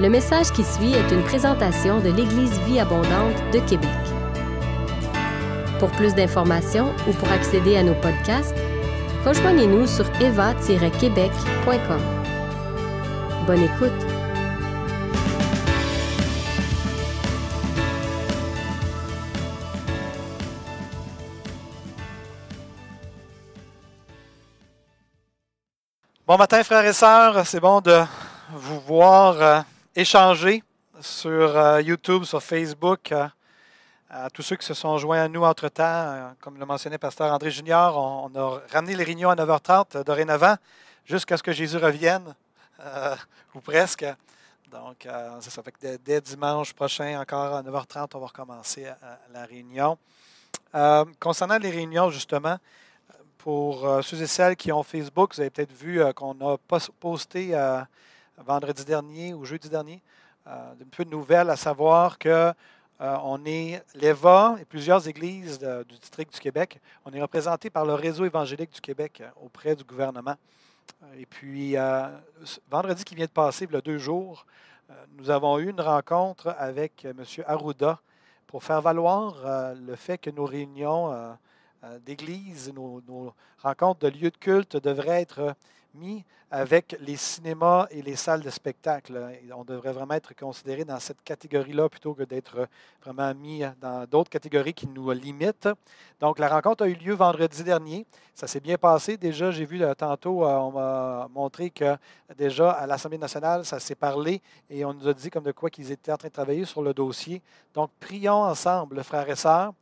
Le message qui suit est une présentation de l'Église Vie Abondante de Québec. Pour plus d'informations ou pour accéder à nos podcasts, rejoignez-nous sur eva-québec.com. Bonne écoute! Bon matin, frères et sœurs. C'est bon de vous voir euh, échanger sur euh, YouTube, sur Facebook. euh, à tous ceux qui se sont joints à nous entre-temps, euh, comme le mentionnait Pasteur André Junior, on, a ramené les réunions à 9h30 euh, dorénavant, jusqu'à ce que Jésus revienne, ou presque. Donc, ça fait que dès, dimanche prochain, encore à 9h30, on va recommencer la réunion. Concernant les réunions, justement, pour ceux et celles qui ont Facebook, vous avez peut-être vu qu'on a pos- posté vendredi dernier ou jeudi dernier euh, peu de nouvelles, à savoir que euh, on est l'EVA et plusieurs églises du district du Québec. On est représenté par le réseau évangélique du Québec euh, auprès du gouvernement. Et puis, vendredi qui vient de passer, il y a deux jours, nous avons eu une rencontre avec M. Arruda pour faire valoir le fait que nos réunions d'église, nos, rencontres de lieux de culte devraient être mis avec les cinémas et les salles de spectacle. On devrait vraiment être considéré dans cette catégorie-là plutôt que d'être vraiment mis dans d'autres catégories qui nous limitent. Donc, la rencontre a eu lieu vendredi dernier. Ça s'est bien passé. Déjà, j'ai vu euh, tantôt, euh, on m'a montré que déjà à l'Assemblée nationale, ça s'est parlé et on nous a dit comme de quoi qu'ils étaient en train de travailler sur le dossier. Donc, prions ensemble, frères et sœurs,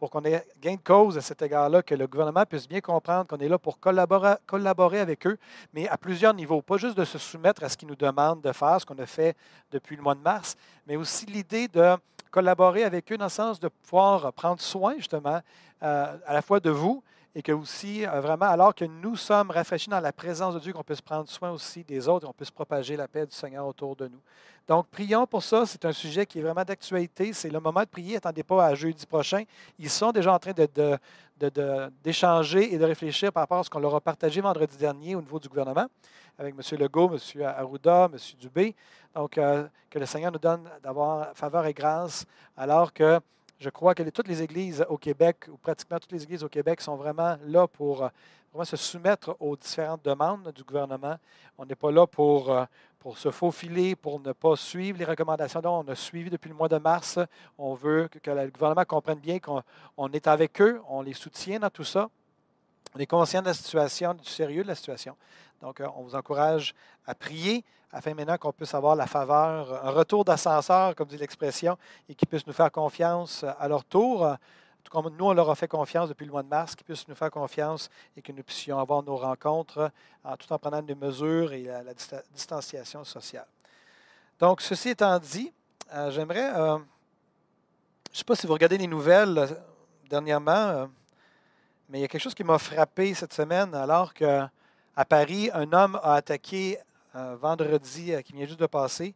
pour qu'on ait gain de cause à cet égard-là, que le gouvernement puisse bien comprendre qu'on est là pour collaborer, avec eux, mais à plusieurs niveaux. Pas juste de se soumettre à ce qu'ils nous demandent de faire, ce qu'on a fait depuis le mois de mars, mais aussi l'idée de collaborer avec eux dans le sens de pouvoir prendre soin, justement, euh, à la fois de vous et que aussi, euh, vraiment, alors que nous sommes rafraîchis dans la présence de Dieu, qu'on puisse prendre soin aussi des autres et qu'on puisse propager la paix du Seigneur autour de nous. Donc, prions pour ça. C'est un sujet qui est vraiment d'actualité. C'est le moment de prier. Attendez pas à jeudi prochain. Ils sont déjà en train d'échanger et de réfléchir par rapport à ce qu'on leur a partagé vendredi dernier au niveau du gouvernement avec M. Legault, M. Arruda, M. Dubé. Donc, euh, que le Seigneur nous donne d'avoir faveur et grâce, alors que je crois que toutes les églises au Québec, ou pratiquement toutes les églises au Québec, sont vraiment là pour euh, vraiment se soumettre aux différentes demandes du gouvernement. On n'est pas là pour, euh, pour se faufiler, pour ne pas suivre les recommandations dont on a suivi depuis le mois de mars. On veut que, que le gouvernement comprenne bien qu'on on est avec eux, on les soutient dans tout ça. On est conscient de la situation, du sérieux de la situation. Donc, euh, on vous encourage à prier afin maintenant qu'on puisse avoir la faveur, un retour d'ascenseur, comme dit l'expression, et qu'ils puissent nous faire confiance euh, à leur tour. euh, Tout comme nous, on leur a fait confiance depuis le mois de mars, qu'ils puissent nous faire confiance et que nous puissions avoir nos rencontres euh, en, tout en prenant des mesures et la, la dista- distanciation sociale. Donc, ceci étant dit, euh, j'aimerais, euh, je ne sais pas si vous regardez les nouvelles euh, dernièrement, euh, mais il y a quelque chose qui m'a frappé cette semaine alors que à Paris, un homme a attaqué euh, vendredi euh, qui vient juste de passer.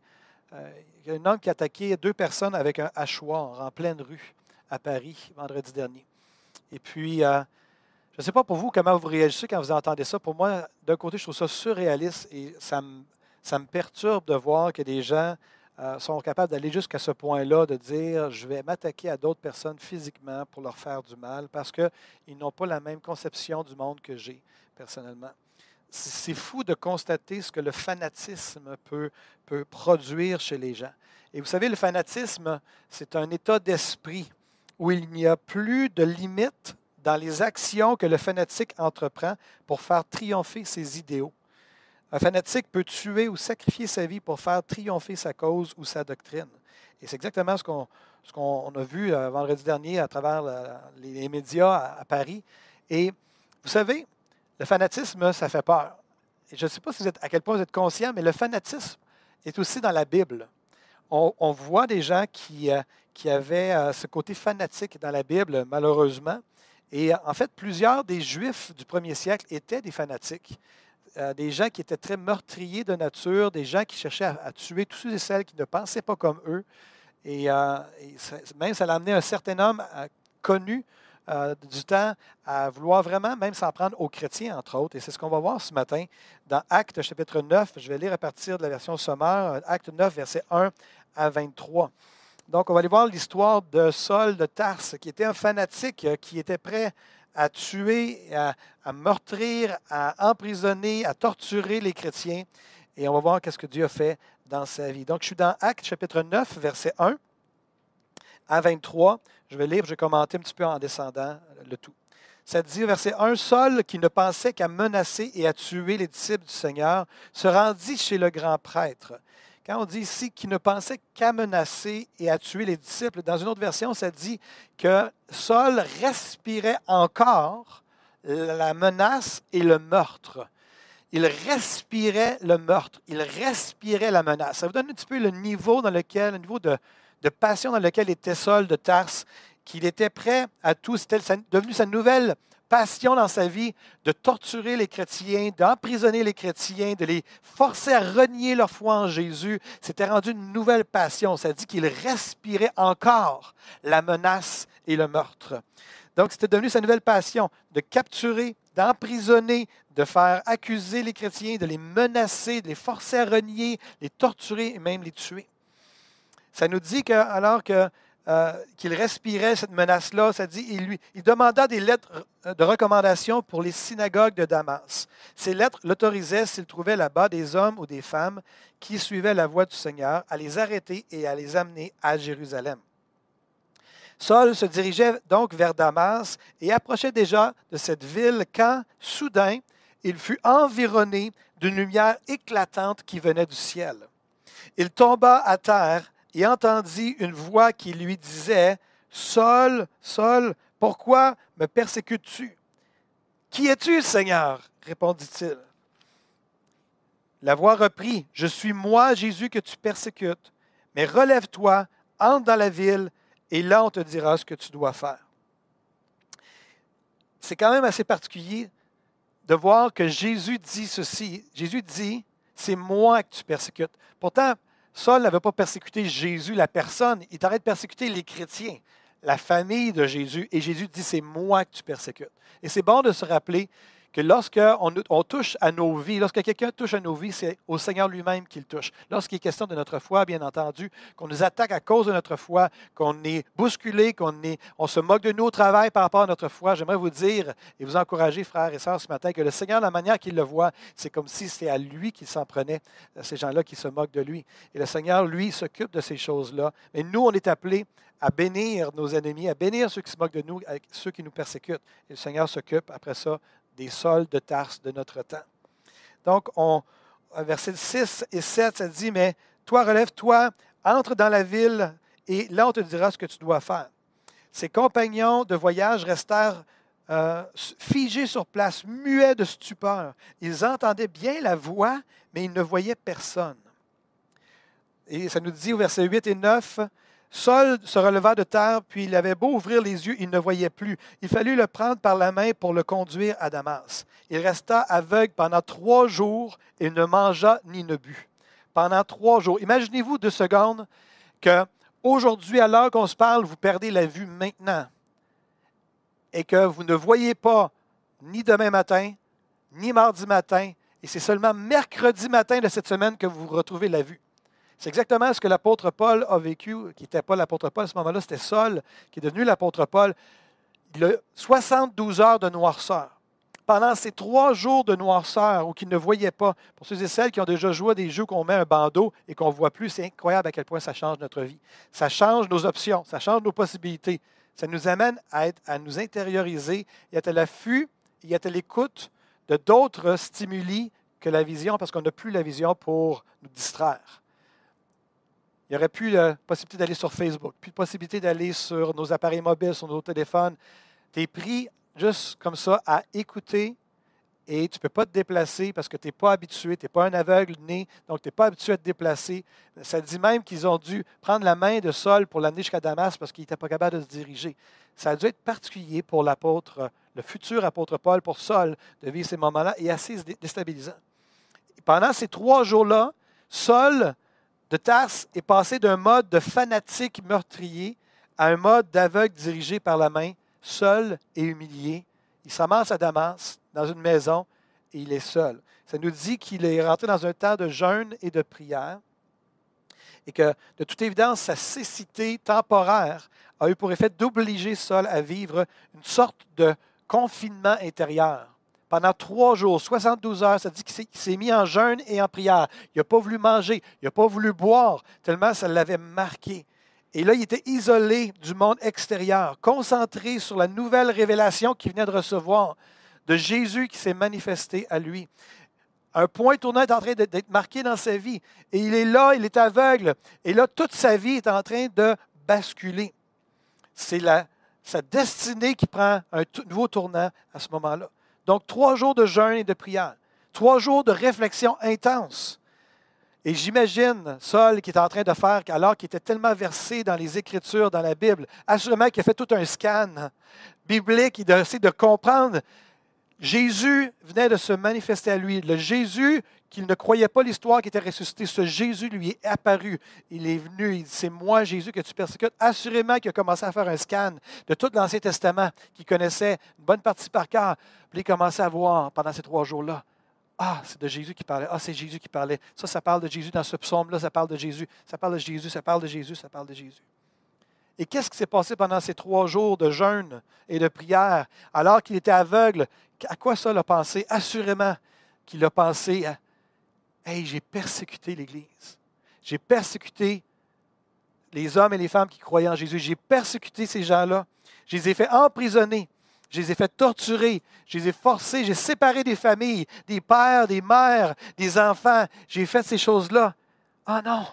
il y a un homme qui a attaqué deux personnes avec un hachoir en pleine rue à Paris vendredi dernier. Et puis, euh, je ne sais pas pour vous comment vous réagissez quand vous entendez ça. Pour moi, d'un côté, je trouve ça surréaliste et ça me, perturbe de voir que des gens sont capables d'aller jusqu'à ce point-là, de dire je vais m'attaquer à d'autres personnes physiquement pour leur faire du mal parce qu'ils n'ont pas la même conception du monde que j'ai personnellement. C'est fou de constater ce que le fanatisme peut, peut produire chez les gens. Et vous savez, le fanatisme, c'est un état d'esprit où il n'y a plus de limite dans les actions que le fanatique entreprend pour faire triompher ses idéaux. Un fanatique peut tuer ou sacrifier sa vie pour faire triompher sa cause ou sa doctrine. Et c'est exactement ce qu'on ce qu'on a vu euh, vendredi dernier à travers les, médias à Paris. Et vous savez, le fanatisme, ça fait peur. Je ne sais pas à quel point vous êtes conscient, mais le fanatisme est aussi dans la Bible. On, voit des gens qui, euh, avaient euh, ce côté fanatique dans la Bible, malheureusement. Et euh, en fait, plusieurs des Juifs du premier siècle étaient des fanatiques. Des gens qui étaient très meurtriers de nature, des gens qui cherchaient à, tuer tous ceux et celles qui ne pensaient pas comme eux. Et, même ça l'a amené un certain homme connu euh, du temps à vouloir vraiment même s'en prendre aux chrétiens, entre autres. Et c'est ce qu'on va voir ce matin dans Actes chapitre 9. Je vais lire à partir de la version sommaire, Acte 9, versets 1 à 23. Donc, on va aller voir l'histoire de Saul de Tarse, qui était un fanatique, qui était prêt à tuer, à, à, meurtrir, à emprisonner, à torturer les chrétiens. Et on va voir qu'est-ce que Dieu a fait dans sa vie. Donc, je suis dans Actes chapitre 9, verset 1 à 23. Je vais lire, je vais commenter un petit peu en descendant le tout. Ça dit, verset 1, Saul, qui ne pensait qu'à menacer et à tuer les disciples du Seigneur, se rendit chez le grand prêtre. Quand on dit ici qu'il ne pensait qu'à menacer et à tuer les disciples, dans une autre version, ça dit que Saul respirait encore la menace et le meurtre. Il respirait le meurtre, il respirait la menace. Ça vous donne un petit peu le niveau dans lequel, le niveau de, de passion dans lequel était Saul de Tarse, qu'il était prêt à tout. C'était devenu sa nouvelle passion dans sa vie de torturer les chrétiens, d'emprisonner les chrétiens, de les forcer à renier leur foi en Jésus. C'était rendu une nouvelle passion. Ça dit qu'il respirait encore la menace et le meurtre. Donc, c'était devenu sa nouvelle passion de capturer, d'emprisonner, de faire accuser les chrétiens, de les menacer, de les forcer à renier, les torturer et même les tuer. Ça nous dit que, alors que euh, qu'il respirait cette menace-là, ça dit, il, lui, il demanda des lettres de recommandation pour les synagogues de Damas. Ces lettres l'autorisaient, s'il trouvait là-bas des hommes ou des femmes qui suivaient la voie du Seigneur, à les arrêter et à les amener à Jérusalem. Saul se dirigeait donc vers Damas et approchait déjà de cette ville quand, soudain, il fut environné d'une lumière éclatante qui venait du ciel. Il tomba à terre et entendit une voix qui lui disait, Saul, Saul, pourquoi me persécutes-tu? Qui es-tu, Seigneur? répondit-il. La voix reprit, Je suis moi, Jésus, que tu persécutes, mais relève-toi, entre dans la ville, et là on te dira ce que tu dois faire. C'est quand même assez particulier de voir que Jésus dit ceci. Jésus dit, c'est moi que tu persécutes. Pourtant, Saul n'avait pas persécuté Jésus, la personne. Il t'arrête de persécuter les chrétiens, la famille de Jésus. Et Jésus dit, c'est moi que tu persécutes. Et c'est bon de se rappeler que lorsqu'on on touche à nos vies, lorsque quelqu'un touche à nos vies, c'est au Seigneur lui-même qu'il touche. Lorsqu'il est question de notre foi, bien entendu, qu'on nous attaque à cause de notre foi, qu'on est bousculé, qu'on est, on se moque de nous au travail par rapport à notre foi, j'aimerais vous dire et vous encourager, frères et sœurs, ce matin, que le Seigneur, la manière qu'il le voit, c'est comme si c'était à lui qu'il s'en prenait, ces gens-là qui se moquent de lui. Et le Seigneur, lui, s'occupe de ces choses-là. Mais nous, on est appelés à bénir nos ennemis, à bénir ceux qui se moquent de nous, ceux qui nous persécutent. Et le Seigneur s'occupe, après ça, des sols de Tarse de notre temps. Donc, on, versets 6 et 7, ça dit, mais toi, relève-toi, entre dans la ville, et là, on te dira ce que tu dois faire. Ses compagnons de voyage restèrent euh, figés sur place, muets de stupeur. Ils entendaient bien la voix, mais ils ne voyaient personne. Et ça nous dit au verset 8 et 9, Saul se releva de terre, puis il avait beau ouvrir les yeux, il ne voyait plus. Il fallut le prendre par la main pour le conduire à Damas. Il resta aveugle pendant trois jours et ne mangea ni ne but. Pendant trois jours. Imaginez-vous deux secondes que aujourd'hui, à l'heure qu'on se parle, vous perdez la vue maintenant et que vous ne voyez pas ni demain matin, ni mardi matin, et c'est seulement mercredi matin de cette semaine que vous retrouvez la vue. C'est exactement ce que l'apôtre Paul a vécu, qui n'était pas l'apôtre Paul à ce moment-là, c'était Saul qui est devenu l'apôtre Paul. Il a 72 heures de noirceur. Pendant ces trois jours de noirceur où qu'il ne voyait pas, pour ceux et celles qui ont déjà joué des jeux qu'on met un bandeau et qu'on ne voit plus, c'est incroyable à quel point ça change notre vie. Ça change nos options, ça change nos possibilités. Ça nous amène à, être, à nous intérioriser et être à l'affût et être à l'écoute de d'autres stimuli que la vision, parce qu'on n'a plus la vision pour nous distraire. Il n'y aurait plus la possibilité d'aller sur Facebook, plus de possibilité d'aller sur nos appareils mobiles, sur nos téléphones. Tu es pris juste comme ça à écouter et tu ne peux pas te déplacer parce que tu n'es pas habitué, tu n'es pas un aveugle né, donc tu n'es pas habitué à te déplacer. Ça dit même qu'ils ont dû prendre la main de Saul pour l'amener jusqu'à Damas parce qu'il n'était pas capable de se diriger. Ça a dû être particulier pour l'apôtre, le futur apôtre Paul, pour Saul, de vivre ces moments-là et assez déstabilisant. pendant ces trois jours-là, Saul de Tarse est passé d'un mode de fanatique meurtrier à un mode d'aveugle dirigé par la main seul et humilié. Il s'amasse à Damas, dans une maison, et il est seul. Ça nous dit qu'il est rentré dans un temps de jeûne et de prière et que, de toute évidence, sa cécité temporaire a eu pour effet d'obliger Saul à vivre une sorte de confinement intérieur. Pendant trois jours, 72 heures, ça dit qu'il s'est mis en jeûne et en prière. Il n'a pas voulu manger, il n'a pas voulu boire, tellement ça l'avait marqué. Et là, il était isolé du monde extérieur, concentré sur la nouvelle révélation qu'il venait de recevoir de Jésus qui s'est manifesté à lui. Un point tournant est en train d'être marqué dans sa vie. Et il est là, il est aveugle. Et là, toute sa vie est en train de basculer. C'est sa destinée qui prend un nouveau tournant à ce moment-là. Donc, trois jours de jeûne et de prière. Trois jours de réflexion intense. Et j'imagine Saul qui est en train de faire, alors qu'il était tellement versé dans les Écritures, dans la Bible, assurément qu'il a fait tout un scan biblique, il a essayé de comprendre Jésus venait de se manifester à lui. Le Jésus qu'il ne croyait pas l'histoire qui était ressuscité, ce Jésus lui est apparu. Il est venu, il dit, c'est moi Jésus que tu persécutes. Assurément qu'il a commencé à faire un scan de tout l'Ancien Testament, qu'il connaissait une bonne partie par cœur. Puis il commençait à voir pendant ces trois jours-là. Ah, c'est de Jésus qui parlait. Ah, c'est Jésus qui parlait. Ça, ça parle de Jésus dans ce psaume-là, ça parle de Jésus. Ça parle de Jésus, ça parle de Jésus, ça parle de Jésus. Et qu'est-ce qui s'est passé pendant ces trois jours de jeûne et de prière, alors qu'il était aveugle? À quoi ça a pensé? Assurément qu'il a pensé à Hey, j'ai persécuté l'Église. J'ai persécuté les hommes et les femmes qui croyaient en Jésus. J'ai persécuté ces gens-là. Je les ai fait emprisonner. Je les ai fait torturer. Je les ai forcés. J'ai séparé des familles, des pères, des mères, des enfants. J'ai fait ces choses-là. Ah non!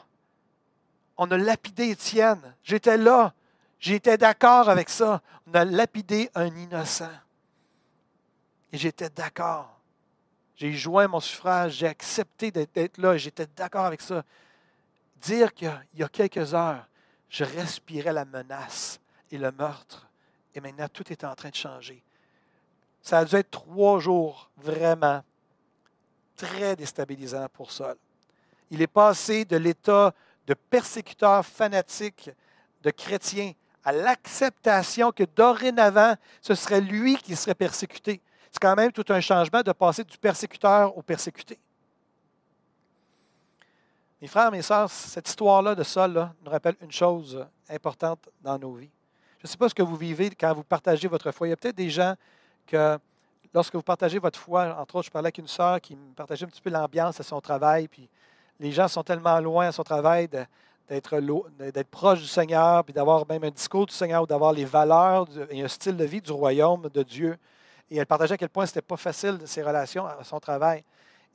On a lapidé Étienne. J'étais là. J'étais d'accord avec ça. On a lapidé un innocent. Et j'étais d'accord. J'ai joint mon suffrage, j'ai accepté d'être là, j'étais d'accord avec ça. Dire qu'il y a quelques heures, je respirais la menace et le meurtre, et maintenant tout est en train de changer. Ça a dû être trois jours vraiment très déstabilisant pour Saul. Il est passé de l'état de persécuteur fanatique de chrétiens à l'acceptation que dorénavant, ce serait lui qui serait persécuté. C'est quand même tout un changement de passer du persécuteur au persécuté. Mes frères, mes sœurs, cette histoire-là de Saul nous rappelle une chose importante dans nos vies. Je ne sais pas ce que vous vivez quand vous partagez votre foi. Il y a peut-être des gens que, lorsque vous partagez votre foi, entre autres, je parlais avec une sœur qui me partageait un petit peu l'ambiance à son travail, puis les gens sont tellement loin à son travail d'être proche du Seigneur, puis d'avoir même un discours du Seigneur, ou d'avoir les valeurs et un style de vie du royaume de Dieu. Et elle partageait à quel point ce n'était pas facile ses relations à son travail.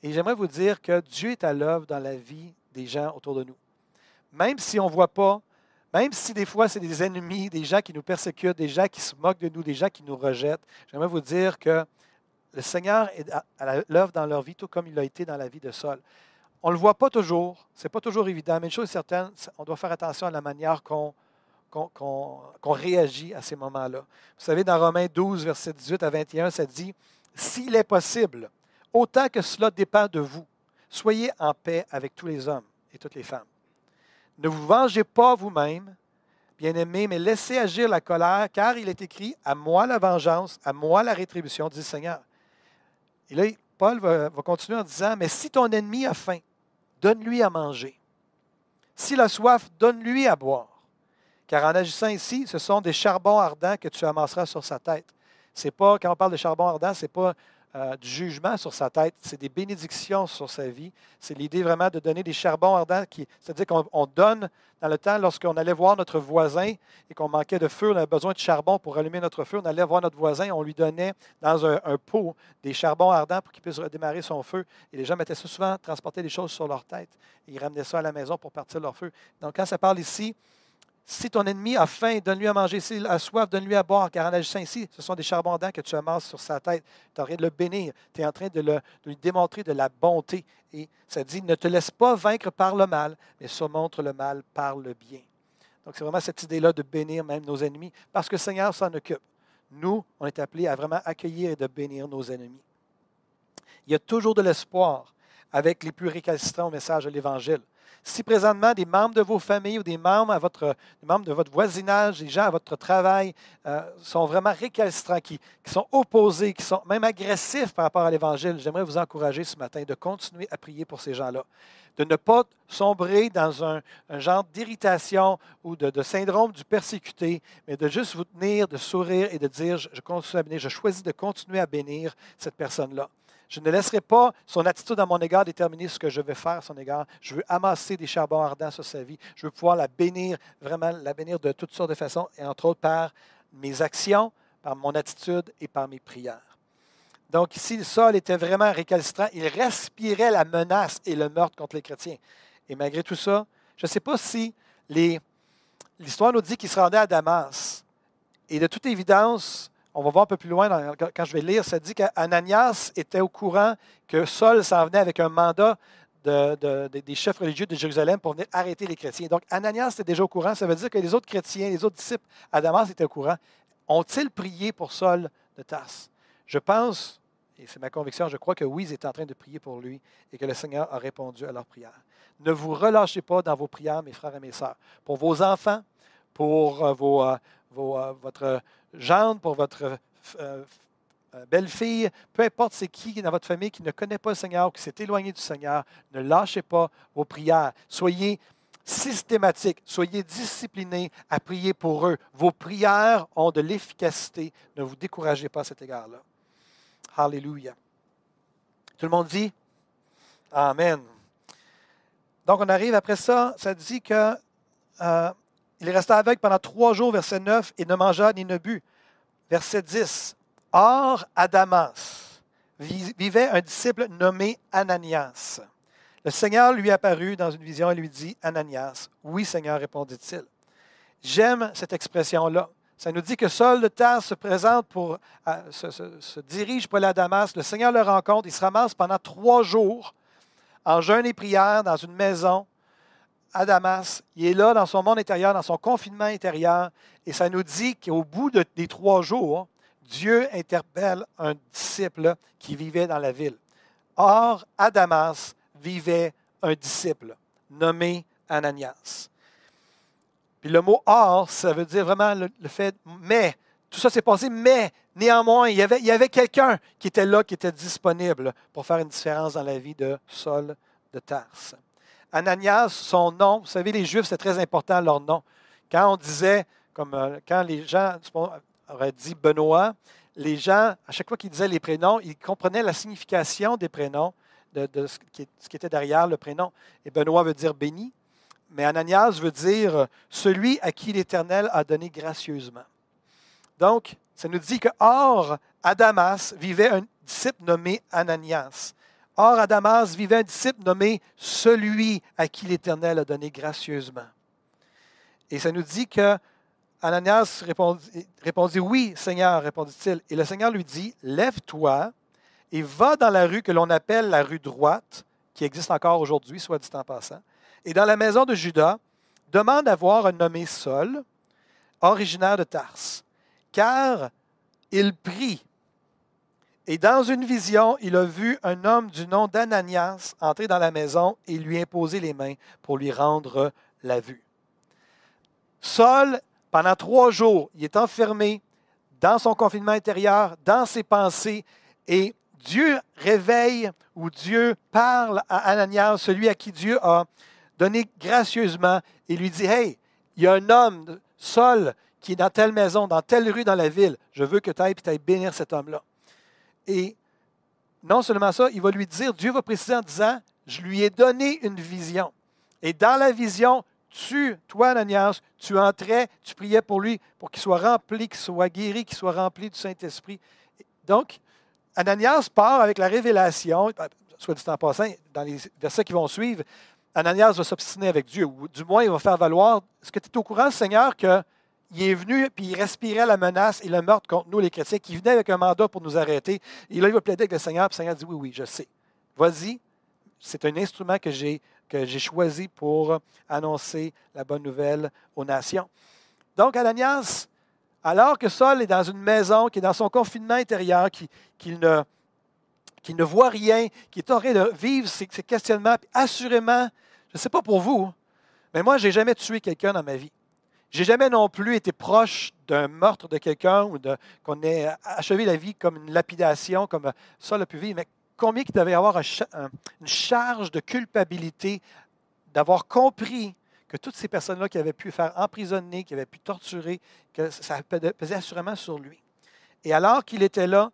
Et j'aimerais vous dire que Dieu est à l'œuvre dans la vie des gens autour de nous. Même si on ne voit pas, même si des fois c'est des ennemis, des gens qui nous persécutent, des gens qui se moquent de nous, des gens qui nous rejettent, j'aimerais vous dire que le Seigneur est à l'œuvre dans leur vie, tout comme il l'a été dans la vie de Saul. On ne le voit pas toujours, ce n'est pas toujours évident, mais une chose est certaine, on doit faire attention à la manière qu'on réagit à ces moments-là. Vous savez, dans Romains 12, versets 18 à 21, ça dit, S'il est possible, autant que cela dépend de vous, soyez en paix avec tous les hommes et toutes les femmes. Ne vous vengez pas vous-même, bien-aimés, mais laissez agir la colère, car il est écrit, à moi la vengeance, à moi la rétribution, dit le Seigneur. Et là, Paul va, va continuer en disant, mais si ton ennemi a faim, donne-lui à manger. S'il a soif, donne-lui à boire. Car en agissant ici, ce sont des charbons ardents que tu amasseras sur sa tête. C'est pas, quand on parle de charbons ardents, ce n'est pas euh, du jugement sur sa tête, c'est des bénédictions sur sa vie. C'est l'idée vraiment de donner des charbons ardents, c'est-à-dire qu'on donne dans le temps, lorsqu'on allait voir notre voisin et qu'on manquait de feu, on avait besoin de charbon pour allumer notre feu, on allait voir notre voisin, on lui donnait dans un, pot des charbons ardents pour qu'il puisse redémarrer son feu. Et les gens mettaient ça souvent, transporter des choses sur leur tête. Et ils ramenaient ça à la maison pour partir leur feu. Donc quand ça parle ici si ton ennemi a faim, donne-lui à manger. S'il a soif, donne-lui à boire. Car en agissant ici, ce sont des charbons dents que tu amasses sur sa tête. Tu es en train de le bénir. Tu es en train de, lui démontrer de la bonté. Et ça dit, ne te laisse pas vaincre par le mal, mais surmontre le mal par le bien. Donc, c'est vraiment cette idée-là de bénir même nos ennemis, parce que le Seigneur s'en occupe. Nous, on est appelés à vraiment accueillir et de bénir nos ennemis. Il y a toujours de l'espoir avec les plus récalcitrants au message de l'Évangile. Si présentement des membres de vos familles ou des membres, à votre, membres de votre voisinage, des gens à votre travail euh, sont vraiment récalcitrants, qui, sont opposés, qui sont même agressifs par rapport à l'Évangile, j'aimerais vous encourager ce matin de continuer à prier pour ces gens-là, de ne pas sombrer dans un, genre d'irritation ou de, syndrome du persécuté, mais de juste vous tenir, de sourire et de dire, je, je continue à bénir, je choisis de continuer à bénir cette personne-là. Je ne laisserai pas son attitude à mon égard déterminer ce que je vais faire à son égard. Je veux amasser des charbons ardents sur sa vie. Je veux pouvoir la bénir, vraiment la bénir de toutes sortes de façons, et entre autres par mes actions, par mon attitude et par mes prières. Donc ici, le sol était vraiment récalcitrant. Il respirait la menace et le meurtre contre les chrétiens. Et malgré tout ça, je ne sais pas si l'histoire nous dit qu'il se rendait à Damas. Et de toute évidence, on va voir un peu plus loin quand je vais lire, ça dit qu'Ananias était au courant que Saul s'en venait avec un mandat des chefs religieux de Jérusalem pour venir arrêter les chrétiens. Donc, Ananias était déjà au courant. Ça veut dire que les autres chrétiens, les autres disciples à Damas étaient au courant. Ont-ils prié pour Saul de Tarse? Je pense, et c'est ma conviction, je crois que oui, ils étaient en train de prier pour lui et que le Seigneur a répondu à leur prière. Ne vous relâchez pas dans vos prières, mes frères et mes sœurs. Pour vos enfants, pour euh, euh, votre gendre, pour votre euh, euh, belle-fille, peu importe c'est qui dans votre famille qui ne connaît pas le Seigneur, qui s'est éloigné du Seigneur, ne lâchez pas vos prières. Soyez systématiques, soyez disciplinés à prier pour eux. Vos prières ont de l'efficacité. Ne vous découragez pas à cet égard-là. Alléluia. Tout le monde dit Amen. Donc on arrive après ça, ça dit que il resta avec pendant trois jours, verset 9, et ne mangea ni ne but. Verset 10. Or, à Damas vivait un disciple nommé Ananias. Le Seigneur lui apparut dans une vision et lui dit, Ananias, oui Seigneur, répondit-il. J'aime cette expression-là. Ça nous dit que Saul de Terre se présente pour, se, se, dirige pour à Damas. Le Seigneur le rencontre. Il se ramasse pendant trois jours en jeûne et prière dans une maison à Damas. Il est là dans son monde intérieur, dans son confinement intérieur. Et ça nous dit qu'au bout des trois jours, Dieu interpelle un disciple qui vivait dans la ville. Or, à Damas vivait un disciple nommé Ananias. Puis le mot or, ça veut dire vraiment le, fait, mais, tout ça s'est passé, mais néanmoins, il y avait, il y avait quelqu'un qui était là, qui était disponible pour faire une différence dans la vie de Saul de Tarse. Ananias, son nom, vous savez, les Juifs, c'est très important leur nom. Quand on disait, comme euh, quand les gens auraient dit Benoît, les gens, à chaque fois qu'ils disaient les prénoms, ils comprenaient la signification des prénoms, de, ce, qui, était derrière le prénom. Et Benoît veut dire béni, mais Ananias veut dire celui à qui l'Éternel a donné gracieusement. Donc, ça nous dit que, or, à Damas vivait un disciple nommé Ananias. Or, à Damas vivait un disciple nommé celui à qui l'Éternel a donné gracieusement. Et ça nous dit que Ananias répondit, Oui, Seigneur, répondit-il. Et le Seigneur lui dit Lève-toi et va dans la rue que l'on appelle la rue droite, qui existe encore aujourd'hui, soit dit en passant. Et dans la maison de Judas, demande à voir un nommé Saul, originaire de Tarse, car il prie et dans une vision, il a vu un homme du nom d'Ananias entrer dans la maison et lui imposer les mains pour lui rendre la vue. Saul, pendant trois jours, il est enfermé dans son confinement intérieur, dans ses pensées, et Dieu réveille ou Dieu parle à Ananias, celui à qui Dieu a donné gracieusement, et lui dit, Hey, il y a un homme, Saul, qui est dans telle maison, dans telle rue dans la ville. Je veux que tu ailles et tu ailles bénir cet homme-là. Et non seulement ça, il va lui dire, Dieu va préciser en disant, je lui ai donné une vision. Et dans la vision, tu, toi, Ananias, tu entrais, tu priais pour lui, pour qu'il soit rempli, qu'il soit guéri, qu'il soit rempli du Saint-Esprit. Donc, Ananias part avec la révélation, soit dit en passant, dans les versets qui vont suivre, Ananias va s'obstiner avec Dieu, ou du moins il va faire valoir, est-ce que tu es au courant, Seigneur, que il est venu, puis il respirait la menace et le meurtre contre nous, les chrétiens, qui venaient avec un mandat pour nous arrêter. Et là, il va plaider avec le Seigneur, puis le Seigneur dit Oui, oui, je sais. Vas-y, c'est un instrument que j'ai, choisi pour annoncer la bonne nouvelle aux nations. Donc, Ananias, alors que Saul est dans une maison, qui est dans son confinement intérieur, qui, qu'il ne qui ne voit rien, qui est en train de vivre ces, questionnements. assurément, je ne sais pas pour vous, mais moi, je n'ai jamais tué quelqu'un dans ma vie. Je n'ai jamais non plus été proche d'un meurtre de quelqu'un ou qu'on ait achevé la vie comme une lapidation, comme ça le pu vivre. Mais combien il devait avoir une charge de culpabilité d'avoir compris que toutes ces personnes-là qui avaient pu faire emprisonner, qui avaient pu torturer, que ça pesait assurément sur lui. Et alors qu'il était là,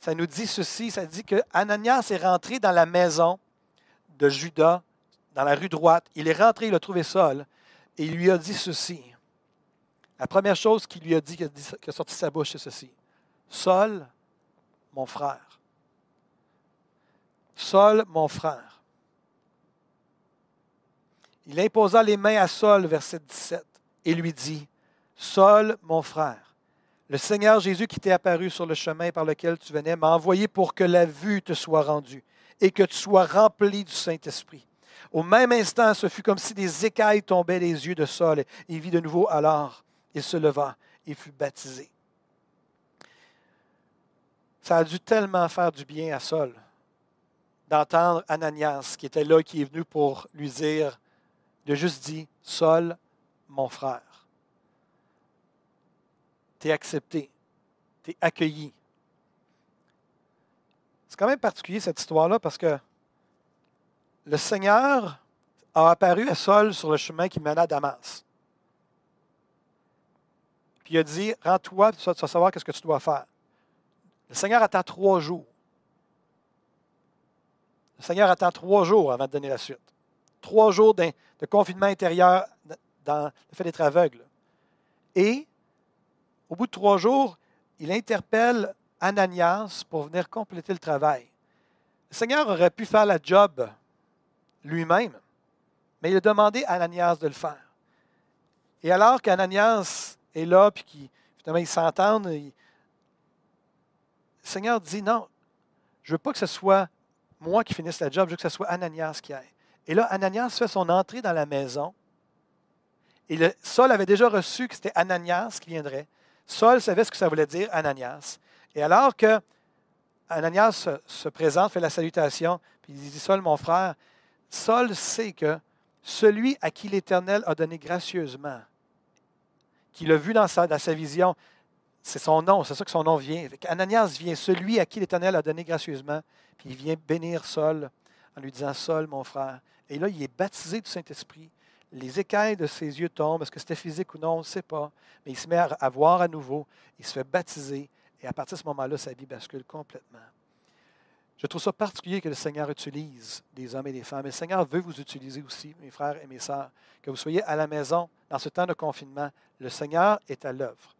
ça nous dit ceci, ça dit que Ananias est rentré dans la maison de Judas, dans la rue droite. Il est rentré, il l'a trouvé seul, et il lui a dit ceci. La première chose qu'il lui a dit, qui a sorti sa bouche, c'est ceci. Saul, mon frère. Saul, mon frère. Il imposa les mains à Saul, verset 17, et lui dit, Saul, mon frère, le Seigneur Jésus qui t'est apparu sur le chemin par lequel tu venais m'a envoyé pour que la vue te soit rendue et que tu sois rempli du Saint-Esprit. Au même instant, ce fut comme si des écailles tombaient des yeux de Saul. Et il vit de nouveau alors. Il se leva et fut baptisé. Ça a dû tellement faire du bien à Saul d'entendre Ananias qui était là, qui est venu pour lui dire, de juste dit, Saul, mon frère tu es accepté, tu es accueilli. C'est quand même particulier cette histoire-là parce que le Seigneur a apparu à Saul sur le chemin qui menait à Damas. Puis il a dit, rends-toi, tu vas savoir qu'est-ce que tu dois faire. Le Seigneur attend trois jours. Le Seigneur attend trois jours avant de donner la suite. Trois jours de confinement intérieur dans le fait d'être aveugle. Et au bout de trois jours, il interpelle Ananias pour venir compléter le travail. Le Seigneur aurait pu faire la job lui-même, mais il a demandé à Ananias de le faire. Et alors qu'Ananias est là, puis qu'ils ils s'entendent, le Seigneur dit non, je ne veux pas que ce soit moi qui finisse la job, je veux que ce soit Ananias qui aille. Et là, Ananias fait son entrée dans la maison. Et le Saul avait déjà reçu que c'était Ananias qui viendrait. Saul savait ce que ça voulait dire, Ananias. Et alors que Ananias se, présente, fait la salutation, puis il dit Saul, mon frère, Saul sait que celui à qui l'Éternel a donné gracieusement, qu'il a vu dans sa, dans sa vision, c'est son nom, c'est ça que son nom vient. Ananias vient, celui à qui l'Éternel a donné gracieusement, puis il vient bénir Saul en lui disant Saul, mon frère. Et là, il est baptisé du Saint-Esprit les écailles de ses yeux tombent. Est-ce que c'était physique ou non? On ne sait pas. Mais il se met à voir à nouveau. Il se fait baptiser. Et à partir de ce moment-là, sa vie bascule complètement. Je trouve ça particulier que le Seigneur utilise des hommes et des femmes. Et le Seigneur veut vous utiliser aussi, mes frères et mes sœurs. Que vous soyez à la maison dans ce temps de confinement. Le Seigneur est à l'œuvre.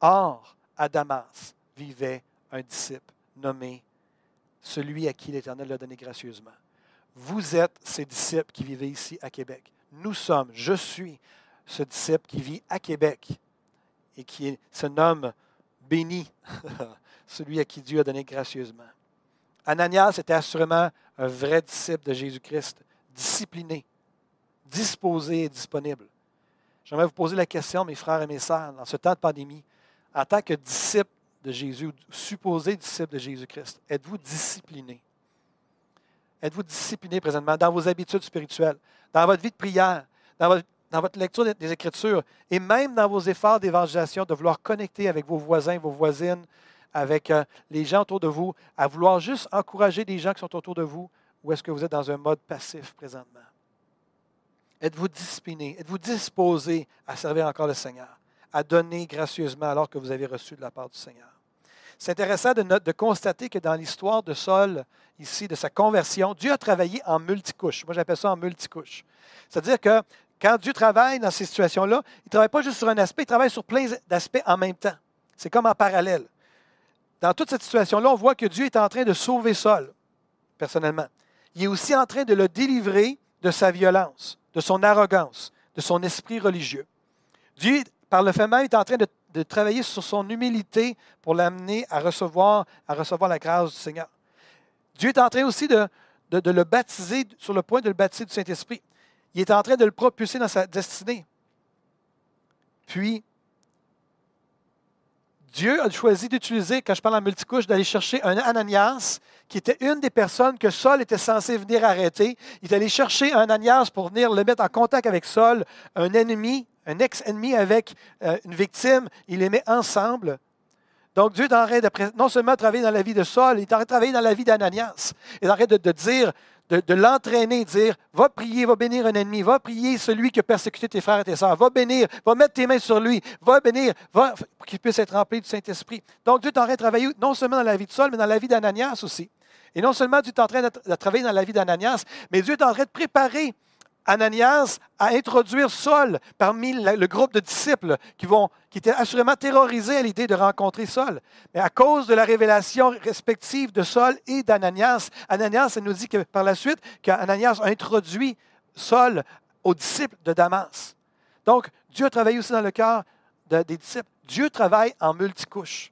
Or, à Damas vivait un disciple nommé celui à qui l'Éternel l'a donné gracieusement. Vous êtes ces disciples qui vivez ici à Québec nous sommes, je suis ce disciple qui vit à Québec et qui se nomme béni, celui à qui Dieu a donné gracieusement. Ananias était assurément un vrai disciple de Jésus-Christ, discipliné, disposé et disponible. J'aimerais vous poser la question, mes frères et mes sœurs, dans ce temps de pandémie, en tant que disciple de Jésus, supposé disciple de Jésus-Christ, êtes-vous discipliné? Êtes-vous discipliné présentement dans vos habitudes spirituelles, dans votre vie de prière, dans votre, lecture des Écritures et même dans vos efforts d'évangélisation, de vouloir connecter avec vos voisins, vos voisines, avec euh, les gens autour de vous, à vouloir juste encourager des gens qui sont autour de vous, ou est-ce que vous êtes dans un mode passif présentement? Êtes-vous discipliné? Êtes-vous disposé à servir encore le Seigneur, à donner gracieusement alors que vous avez reçu de la part du Seigneur? C'est intéressant de, constater que dans l'histoire de Saul, ici, de sa conversion, Dieu a travaillé en multicouche. Moi, j'appelle ça en multicouche. C'est-à-dire que quand Dieu travaille dans ces situations-là, il ne travaille pas juste sur un aspect, il travaille sur plein d'aspects en même temps. C'est comme en parallèle. Dans toute cette situation-là, on voit que Dieu est en train de sauver Saul, personnellement. Il est aussi en train de le délivrer de sa violence, de son arrogance, de son esprit religieux. Dieu, par le fait même, est en train de travailler sur son humilité pour l'amener à recevoir, à recevoir la grâce du Seigneur. Dieu est en train aussi de, de, le baptiser, sur le point de le baptiser du Saint-Esprit. Il est en train de le propulser dans sa destinée. Puis, Dieu a choisi d'utiliser, quand je parle en multicouche, d'aller chercher un Ananias, qui était une des personnes que Saul était censé venir arrêter. Il est allé chercher un Ananias pour venir le mettre en contact avec Saul, un ennemi, un ex-ennemi avec euh, une victime. Il les met ensemble. Donc Dieu est en train de non seulement travailler dans la vie de Saul, il est en de travailler dans la vie d'Ananias. Il est en train de dire, de, l'entraîner, dire Va prier, va bénir un ennemi, va prier celui qui a persécuté tes frères et tes sœurs, va bénir, va mettre tes mains sur lui, va bénir, va, pour qu'il puisse être rempli du Saint-Esprit. Donc Dieu est en de travailler non seulement dans la vie de Saul, mais dans la vie d'Ananias aussi. Et non seulement Dieu est en train de travailler dans la vie d'Ananias, mais Dieu est en train de préparer Ananias à introduire Saul parmi le groupe de disciples qui, vont, qui étaient assurément terrorisés à l'idée de rencontrer Saul. Mais à cause de la révélation respective de Saul et d'Ananias, Ananias, nous dit que par la suite, qu'Ananias a introduit Saul aux disciples de Damas. Donc, Dieu travaille aussi dans le cœur des disciples. Dieu travaille en multicouche.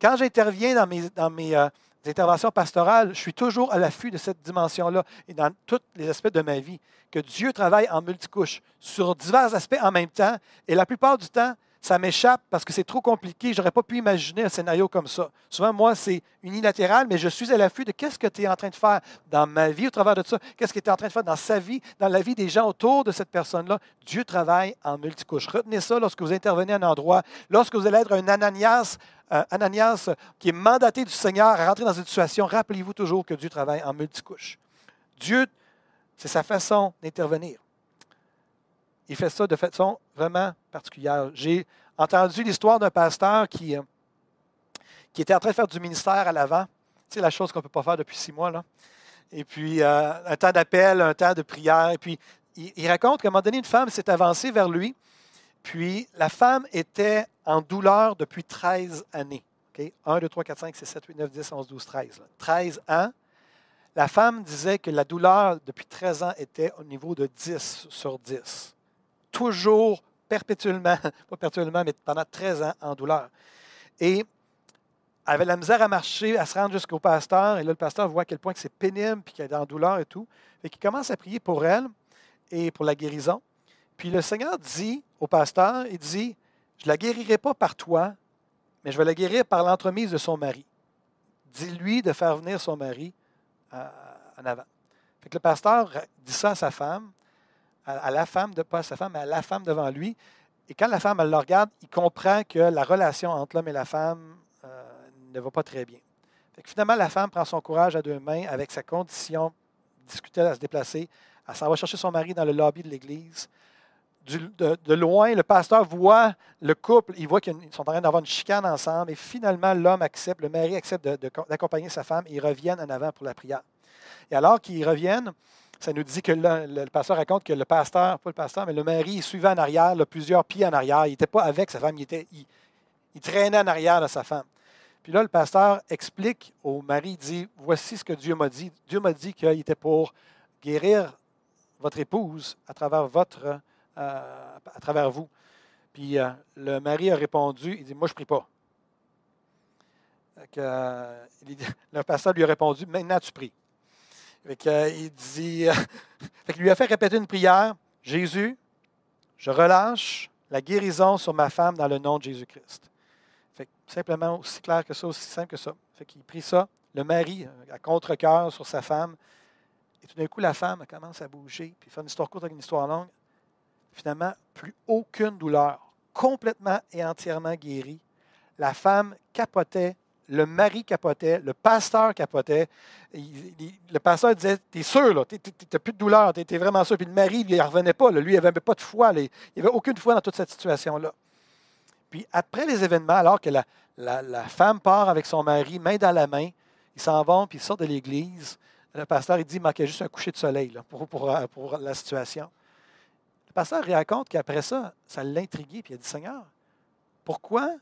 Quand j'interviens dans mes, dans mes euh, interventions pastorales, je suis toujours à l'affût de cette dimension-là et dans tous les aspects de ma vie, que Dieu travaille en multicouche sur divers aspects en même temps. Et la plupart du temps, ça m'échappe parce que c'est trop compliqué. Je n'aurais pas pu imaginer un scénario comme ça. Souvent, moi, c'est unilatéral, mais je suis à l'affût de qu'est-ce que tu es en train de faire dans ma vie au travers de ça, qu'est-ce qu'il est en train de faire dans sa vie, dans la vie des gens autour de cette personne-là. Dieu travaille en multicouche. Retenez ça lorsque vous intervenez à un endroit, lorsque vous allez être un Ananias euh, Ananias, qui est mandaté du Seigneur à rentrer dans une situation, rappelez-vous toujours que Dieu travaille en multicouche. Dieu, c'est sa façon d'intervenir. Il fait ça de façon vraiment particulière. J'ai entendu l'histoire d'un pasteur qui, euh, était en train de faire du ministère à l'avant. C'est la chose qu'on ne peut pas faire depuis six mois. Là. Et puis, euh, un temps d'appel, un temps de prière. Et puis, il, il raconte qu'à un moment donné, une femme s'est avancée vers lui puis la femme était en douleur depuis 13 années. 1, 2, 3, 4, 5, 6, 7, 8, 9, 10, 11, 12, 13. 13 ans. La femme disait que la douleur depuis 13 ans était au niveau de 10 sur 10. Toujours, perpétuellement, pas perpétuellement, mais pendant 13 ans en douleur. Et elle avait la misère à marcher, à se rendre jusqu'au pasteur. Et là, le pasteur voit à quel point c'est pénible, puis qu'elle est en douleur et tout. Et qu'il commence à prier pour elle et pour la guérison. Puis le Seigneur dit au pasteur, il dit, je ne la guérirai pas par toi, mais je vais la guérir par l'entremise de son mari. Dis-lui de faire venir son mari euh, en avant. Fait que le pasteur dit ça à sa femme, à, la femme, de, pas à sa femme, mais à la femme devant lui. Et quand la femme elle le regarde, il comprend que la relation entre l'homme et la femme euh, ne va pas très bien. Fait que finalement, la femme prend son courage à deux mains avec sa condition, discuter à se déplacer. Elle s'en va chercher son mari dans le lobby de l'église de, loin, le pasteur voit le couple, il voit qu'ils sont en train d'avoir une chicane ensemble, et finalement, l'homme accepte, le mari accepte d'accompagner sa femme, et ils reviennent en avant pour la prière. Et alors qu'ils reviennent, ça nous dit que le, pasteur raconte que le pasteur, pas le pasteur, mais le mari, il suivait en arrière, plusieurs pieds en arrière. Il n'était pas avec sa femme, il, traînait en arrière de sa femme. Puis là, le pasteur explique au mari, il dit, voici ce que Dieu m'a dit. Dieu m'a dit qu'il était pour guérir votre épouse à travers votre à, travers vous. Puis euh, le mari a répondu, il dit, moi je ne prie pas. Euh, le pasteur lui a répondu, maintenant tu pries. Euh, il dit, fait lui a fait répéter une prière, Jésus, je relâche la guérison sur ma femme dans le nom de Jésus-Christ. simplement aussi clair que ça, aussi simple que ça. Fait qu'il prie ça. Le mari, à contre-cœur sur sa femme. Et tout d'un coup, la femme commence à bouger, puis faire une histoire courte avec une histoire longue finalement, plus aucune douleur, complètement et entièrement guérie. La femme capotait, le mari capotait, le pasteur capotait. le pasteur disait T'es sûr, là, t'as plus de douleur, t'es vraiment sûr. Puis le mari, il ne revenait pas, lui, il n'avait pas de foi. il n'y avait aucune foi dans toute cette situation-là. Puis après les événements, alors que la, femme part avec son mari, main dans la main, ils s'en vont, puis ils sortent de l'église. Le pasteur, il dit, il manquait juste un coucher de soleil pour, pour la situation pasteur raconte qu'après ça, ça l'intriguait, puis il a dit Seigneur, pourquoi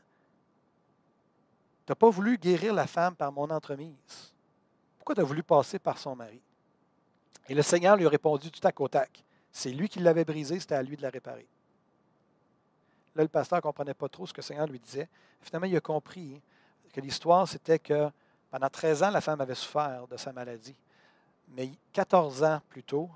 tu n'as pas voulu guérir la femme par mon entremise Pourquoi tu as voulu passer par son mari? Et le Seigneur lui a répondu tout à au tac C'est lui qui l'avait brisé, c'était à lui de la réparer. Là, le pasteur ne comprenait pas trop ce que le Seigneur lui disait. Finalement, il a compris que l'histoire, c'était que pendant 13 ans, la femme avait souffert de sa maladie. Mais 14 ans plus tôt,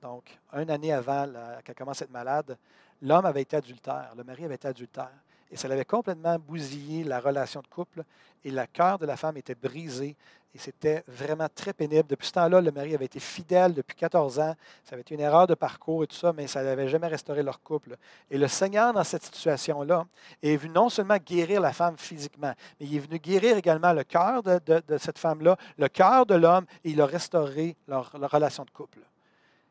donc, une année avant qu'elle commence à être malade, l'homme avait été adultère, le mari avait été adultère. Et ça l'avait complètement bousillé la relation de couple. Et le cœur de la femme était brisé. Et c'était vraiment très pénible. Depuis ce temps-là, le mari avait été fidèle depuis 14 ans. Ça avait été une erreur de parcours et tout ça, mais ça n'avait jamais restauré leur couple. Et le Seigneur, dans cette situation-là, est venu non seulement guérir la femme physiquement, mais il est venu guérir également le cœur de, cette femme-là, le cœur de l'homme, et il a restauré leur, relation de couple.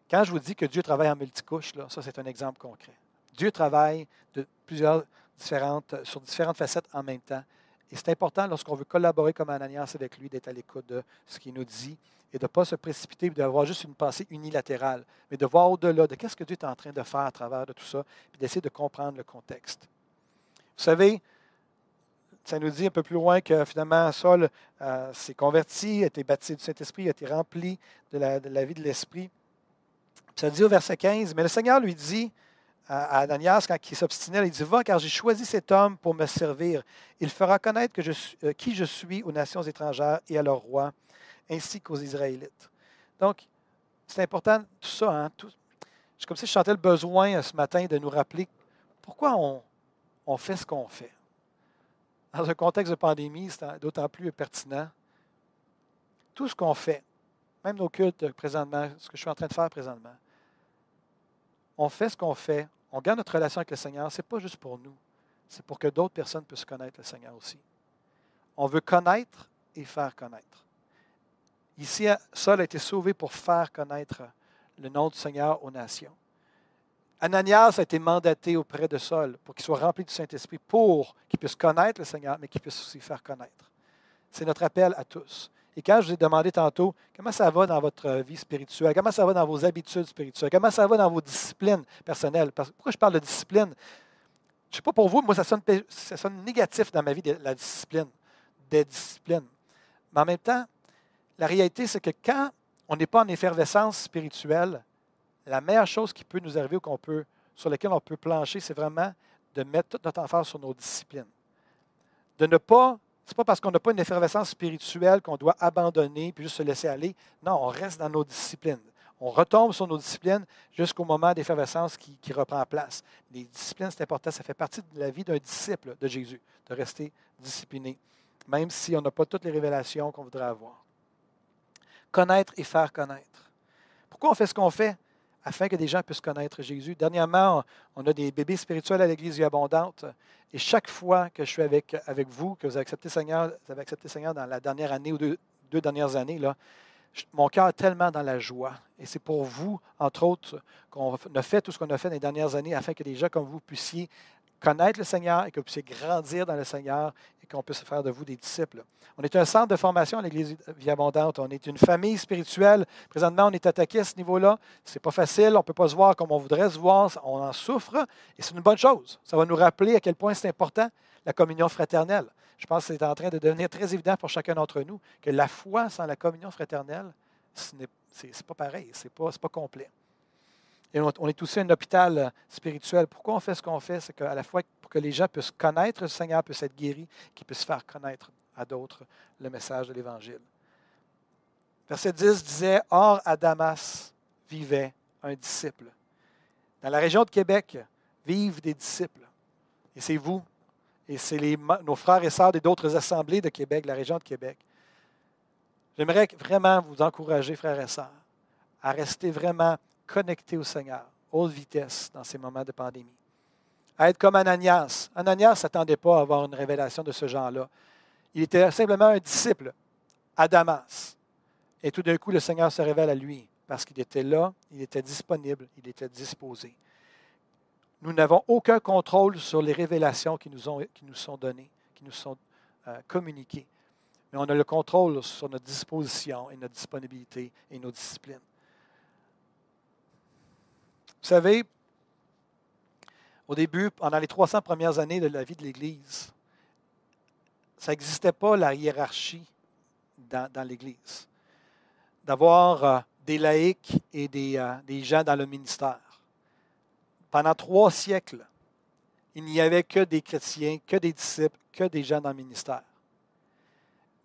Quand je vous dis que Dieu travaille en multicouche, là, ça c'est un exemple concret. Dieu travaille de plusieurs différentes, sur différentes facettes en même temps. Et c'est important, lorsqu'on veut collaborer comme Ananias avec lui, d'être à l'écoute de ce qu'il nous dit et de ne pas se précipiter, d'avoir juste une pensée unilatérale, mais de voir au-delà de qu'est-ce que Dieu est en train de faire à travers de tout ça, puis d'essayer de comprendre le contexte. Vous savez, ça nous dit un peu plus loin que finalement Saul euh, s'est converti, a été baptisé du Saint-Esprit, a été rempli de la, de la vie de l'Esprit. Ça dit au verset 15, mais le Seigneur lui dit, à Ananias, quand il s'obstinait, il dit Va, car j'ai choisi cet homme pour me servir. Il fera connaître euh, qui je suis aux nations étrangères et à leurs rois, ainsi qu'aux Israélites. Donc, c'est important, tout ça. Hein, tout, comme si je sentais le besoin euh, ce matin de nous rappeler pourquoi on, on fait ce qu'on fait. Dans un contexte de pandémie, c'est d'autant plus pertinent. Tout ce qu'on fait, même nos cultes présentement, ce que je suis en train de faire présentement, on fait ce qu'on fait, on garde notre relation avec le Seigneur, ce n'est pas juste pour nous, c'est pour que d'autres personnes puissent connaître le Seigneur aussi. On veut connaître et faire connaître. Ici, Saul a été sauvé pour faire connaître le nom du Seigneur aux nations. Ananias a été mandaté auprès de Saul pour qu'il soit rempli du Saint-Esprit pour qu'il puisse connaître le Seigneur, mais qu'il puisse aussi faire connaître. C'est notre appel à tous. Et quand je vous ai demandé tantôt comment ça va dans votre vie spirituelle, comment ça va dans vos habitudes spirituelles, comment ça va dans vos disciplines personnelles, pourquoi je parle de discipline? Je ne sais pas pour vous, moi, ça sonne, négatif dans ma vie, la discipline, des disciplines. Mais en même temps, la réalité, c'est que quand on n'est pas en effervescence spirituelle, la meilleure chose qui peut nous arriver ou qu'on peut, sur laquelle on peut plancher, c'est vraiment de mettre toute notre emphase sur nos disciplines. De ne pas n'est pas parce qu'on n'a pas une effervescence spirituelle qu'on doit abandonner puis juste se laisser aller. Non, on reste dans nos disciplines. On retombe sur nos disciplines jusqu'au moment d'effervescence qui, reprend place. Les disciplines, c'est important. Ça fait partie de la vie d'un disciple de Jésus, de rester discipliné, même si on n'a pas toutes les révélations qu'on voudrait avoir. Connaître et faire connaître. Pourquoi on fait ce qu'on fait? Afin que des gens puissent connaître Jésus. Dernièrement, on a des bébés spirituels à l'Église Vie Abondante. Et chaque fois que je suis avec, vous, que vous avez accepté Seigneur, vous avez accepté Seigneur dans la dernière année ou deux, dernières années, mon cœur est tellement dans la joie. Et c'est pour vous, entre autres, qu'on a fait tout ce qu'on a fait dans les dernières années afin que des gens comme vous puissiez connaître le Seigneur et que vous puissiez grandir dans le Seigneur et qu'on puisse faire de vous des disciples. On est un centre de formation à l'Église Vie Abondante. On est une famille spirituelle. Présentement, on est attaqué à ce niveau-là. Ce n'est pas facile. On ne peut pas se voir comme on voudrait se voir. On en souffre. Et c'est une bonne chose. Ça va nous rappeler à quel point c'est important, la communion fraternelle. Je pense que c'est en train de devenir très évident pour chacun d'entre nous que la foi sans la communion fraternelle, ce n'est pas pareil. Ce n'est pas, pas complet. Et on est aussi un hôpital euh, spirituel. Pourquoi on fait ce qu'on fait? C'est qu'à la fois pour que les gens puissent connaître le Seigneur, puissent être guéris, qu'ils puissent faire connaître à d'autres le message de l'Évangile. Verset 10 disait Or, à Damas vivait un disciple. Dans la région de Québec vivent des disciples. Et c'est vous. Et c'est nos frères et sœurs des d'autres assemblées de Québec, la région de Québec. J'aimerais vraiment vous encourager, frères et sœurs, à rester vraiment connecté au Seigneur, haute vitesse dans ces moments de pandémie. À être comme Ananias. Ananias ne s'attendait pas à avoir une révélation de ce genre-là. Il était simplement un disciple à Damas. Et tout d'un coup, le Seigneur se révèle à lui parce qu'il était là, il était disponible, il était disposé. Nous n'avons aucun contrôle sur les révélations qui nous, sont données, qui nous sont euh, communiquées. Mais on a le contrôle sur notre disposition et notre disponibilité et nos disciplines. Vous savez, au début, pendant les 300 premières années de la vie de l'Église, ça n'existait pas la hiérarchie dans, l'Église. D'avoir euh, des laïcs et des, euh, des gens dans le ministère. Pendant trois siècles, il n'y avait que des chrétiens, que des disciples, que des gens dans le ministère.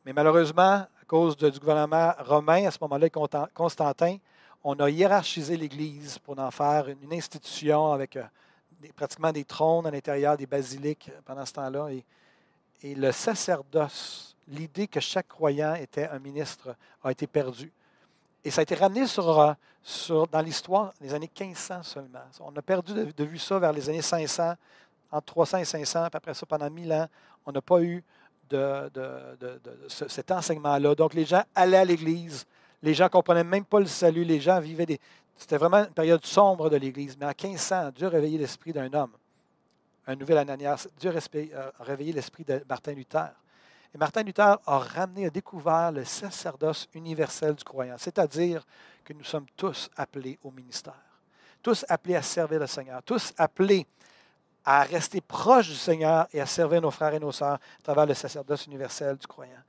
Mais malheureusement, à cause du gouvernement romain, à ce moment-là, Constantin, on a hiérarchisé l'Église pour en faire une institution avec euh, pratiquement des trônes à l'intérieur des basiliques pendant ce temps-là. Et, le sacerdoce, l'idée que chaque croyant était un ministre, a été perdue. Et ça a été ramené sur, euh, dans l'histoire des années 1500 seulement. On a perdu de, vue ça vers les années 500, entre 300 et 500, puis après ça, pendant 1000 ans, on n'a pas eu de, de cet enseignement-là. Donc, les gens allaient à l'Église, les gens ne comprenaient même pas le salut, les gens vivaient des... C'était vraiment une période sombre de l'Église. Mais en 1500, Dieu a réveillé l'esprit d'un homme, un nouvel Ananias. Dieu a l'esprit de Martin Luther. Et Martin Luther a ramené, a découvert le sacerdoce universel du croyant, c'est-à-dire que nous sommes tous appelés au ministère, tous appelés à servir le Seigneur, tous appelés à rester proches du Seigneur et à servir nos frères et nos sœurs à travers le sacerdoce universel du croyant.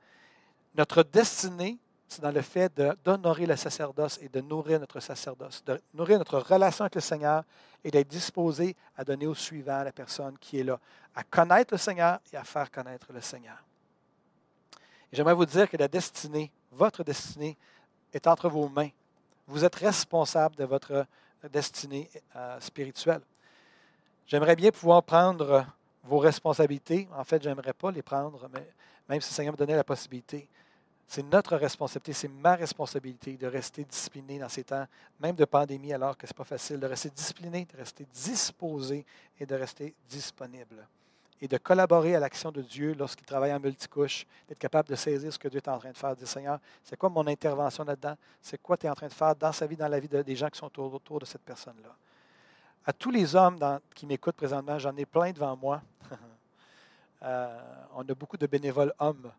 Notre destinée, c'est dans le fait d'honorer le sacerdoce et de nourrir notre sacerdoce, de nourrir notre relation avec le Seigneur et d'être disposé à donner au suivant, la personne qui est là, à connaître le Seigneur et à faire connaître le Seigneur. J'aimerais vous dire que la destinée, votre destinée, est entre vos mains. Vous êtes responsable de votre destinée euh, spirituelle. J'aimerais bien pouvoir prendre vos responsabilités. En fait, je n'aimerais pas les prendre, mais même si le Seigneur me donnait la possibilité. C'est notre responsabilité, c'est ma responsabilité de rester discipliné dans ces temps, même de pandémie, alors que ce n'est pas facile, de rester discipliné, de rester disposé et de rester disponible. Et de collaborer à l'action de Dieu lorsqu'il travaille en multicouche, d'être capable de saisir ce que Dieu est en train de faire, de dire Seigneur, c'est quoi mon intervention là-dedans? C'est quoi tu es en train de faire dans sa vie, dans la vie des gens qui sont autour, de cette personne-là? À tous les hommes qui m'écoutent présentement, j'en ai plein devant moi. Euh, on a beaucoup de bénévoles hommes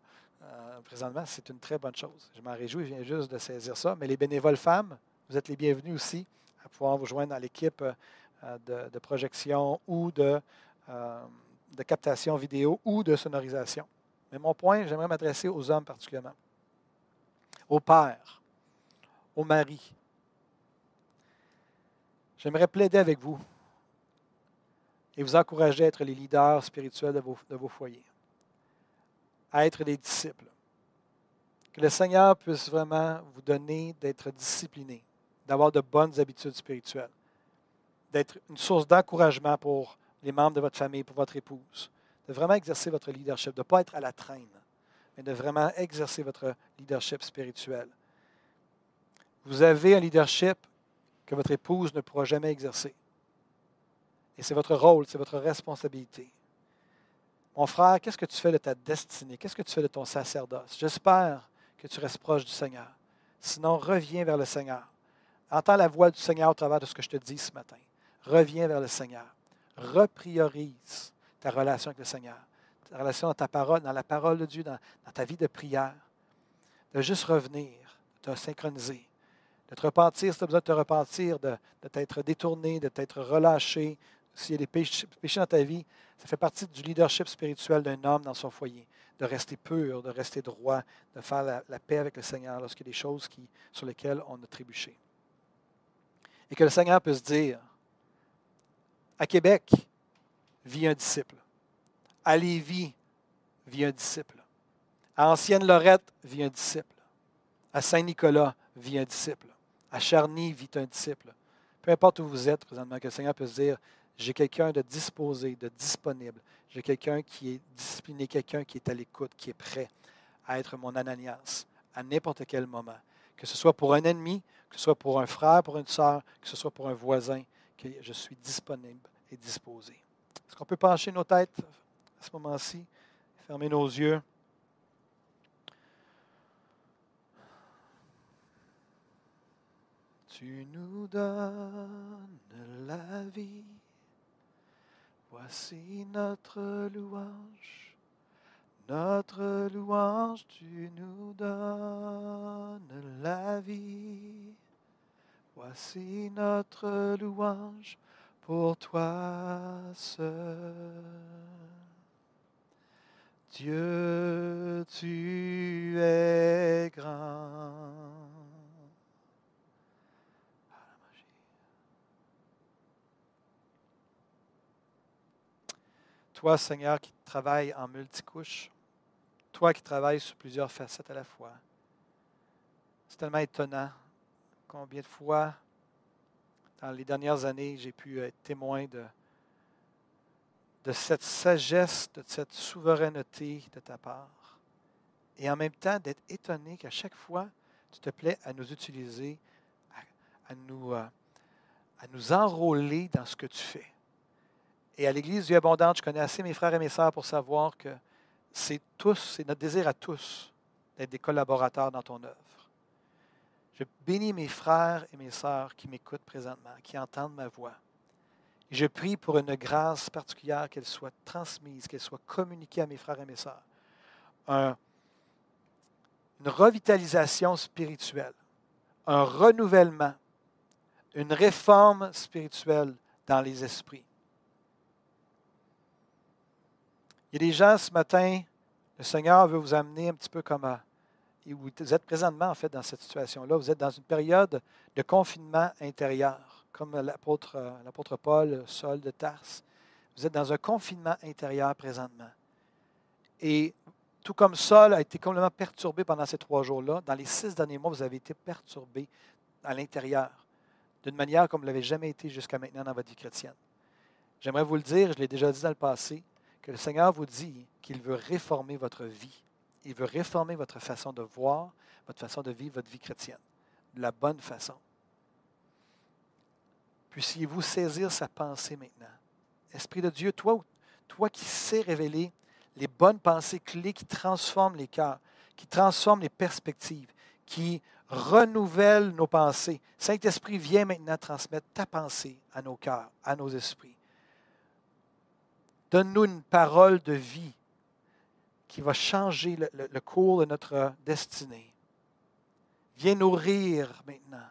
euh, présentement, c'est une très bonne chose. Je m'en réjouis, je viens juste de saisir ça. Mais les bénévoles femmes, vous êtes les bienvenus aussi à pouvoir vous joindre dans l'équipe euh, de, projection ou de, euh, de captation vidéo ou de sonorisation. Mais mon point, j'aimerais m'adresser aux hommes particulièrement, aux pères, aux maris. J'aimerais plaider avec vous et vous encourager à être les leaders spirituels de vos, de vos foyers à être des disciples. Que le Seigneur puisse vraiment vous donner d'être discipliné, d'avoir de bonnes habitudes spirituelles, d'être une source d'encouragement pour les membres de votre famille, pour votre épouse, de vraiment exercer votre leadership, de ne pas être à la traîne, mais de vraiment exercer votre leadership spirituel. Vous avez un leadership que votre épouse ne pourra jamais exercer. Et c'est votre rôle, c'est votre responsabilité. Mon frère, qu'est-ce que tu fais de ta destinée? Qu'est-ce que tu fais de ton sacerdoce? J'espère que tu restes proche du Seigneur. Sinon, reviens vers le Seigneur. Entends la voix du Seigneur au travers de ce que je te dis ce matin. Reviens vers le Seigneur. Repriorise ta relation avec le Seigneur. Ta relation dans ta parole, dans la parole de Dieu, dans, ta vie de prière. De juste revenir, de te synchroniser, de te repentir si tu as besoin de te repentir, de, de t'être détourné, de t'être relâché, s'il y a des péchés, dans ta vie, ça fait partie du leadership spirituel d'un homme dans son foyer, de rester pur, de rester droit, de faire la, paix avec le Seigneur lorsqu'il y a des choses sur lesquelles on a trébuché. Et que le Seigneur puisse dire, à Québec, vit un disciple. À Lévis, vit un disciple. À Ancienne-Lorette, vit un disciple. À Saint-Nicolas, vit un disciple. À Charny, vit un disciple. Peu importe où vous êtes présentement, que le Seigneur puisse dire, j'ai quelqu'un de disposé, de disponible. J'ai quelqu'un qui est discipliné, quelqu'un qui est à l'écoute, qui est prêt à être mon Ananias à n'importe quel moment. Que ce soit pour un ennemi, que ce soit pour un frère, pour une sœur, que ce soit pour un voisin, que je suis disponible et disposé. Est-ce qu'on peut pencher nos têtes à ce moment-ci, fermer nos yeux? Tu nous donnes la vie. Voici notre louange, notre louange, tu nous donnes la vie. Voici notre louange pour toi seul. Dieu, tu es grand. Toi, Seigneur, qui travailles en multicouche, toi qui travailles sur plusieurs facettes à la fois. C'est tellement étonnant combien de fois, dans les dernières années, j'ai pu être témoin de, cette sagesse, de cette souveraineté de ta part. Et en même temps, d'être étonné qu'à chaque fois, tu te plais à nous utiliser, à, euh, à nous enrôler dans ce que tu fais. Et à l'Église du Abondante, je connais assez mes frères et mes sœurs pour savoir que c'est tous, c'est notre désir à tous d'être des collaborateurs dans ton œuvre. Je bénis mes frères et mes sœurs qui m'écoutent présentement, qui entendent ma voix. Je prie pour une grâce particulière, qu'elle soit transmise, qu'elle soit communiquée à mes frères et mes sœurs. une revitalisation spirituelle, un renouvellement, une réforme spirituelle dans les esprits. Il y a des gens ce matin, le Seigneur veut vous amener un petit peu comme vous êtes présentement en fait dans cette situation-là. Vous êtes dans une période de confinement intérieur, comme l'apôtre, l'apôtre Paul, Saul de Tarse. Vous êtes dans un confinement intérieur présentement. Et tout comme Saul a été complètement perturbé pendant ces trois jours-là, dans les six derniers mois, vous avez été perturbé à l'intérieur, d'une manière comme vous ne l'avez jamais été jusqu'à maintenant dans votre vie chrétienne. J'aimerais vous le dire, je l'ai déjà dit dans le passé, que le Seigneur vous dit qu'il veut réformer votre vie. Il veut réformer votre façon de voir, votre façon de vivre votre vie chrétienne, de la bonne façon. Puissiez-vous saisir sa pensée maintenant. Esprit de Dieu, toi, qui sais révéler les bonnes pensées clés qui transforment les cœurs, qui transforment les perspectives, qui renouvellent nos pensées. Saint-Esprit, viens maintenant transmettre ta pensée à nos cœurs, à nos esprits. Donne-nous une parole de vie qui va changer le, cours de notre destinée. Viens nourrir maintenant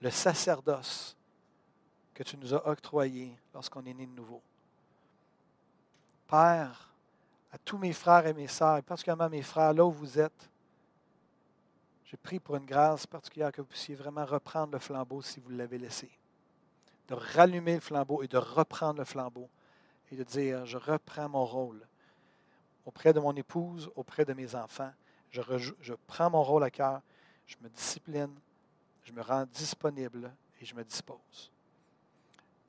le sacerdoce que tu nous as octroyé lorsqu'on est né de nouveau. Père, à tous mes frères et mes sœurs, et particulièrement mes frères, là où vous êtes, je prie pour une grâce particulière que vous puissiez vraiment reprendre le flambeau si vous l'avez laissé. De rallumer le flambeau et de reprendre le flambeau et de dire, je reprends mon rôle auprès de mon épouse, auprès de mes enfants. Je, prends mon rôle à cœur, je me discipline, je me rends disponible et je me dispose.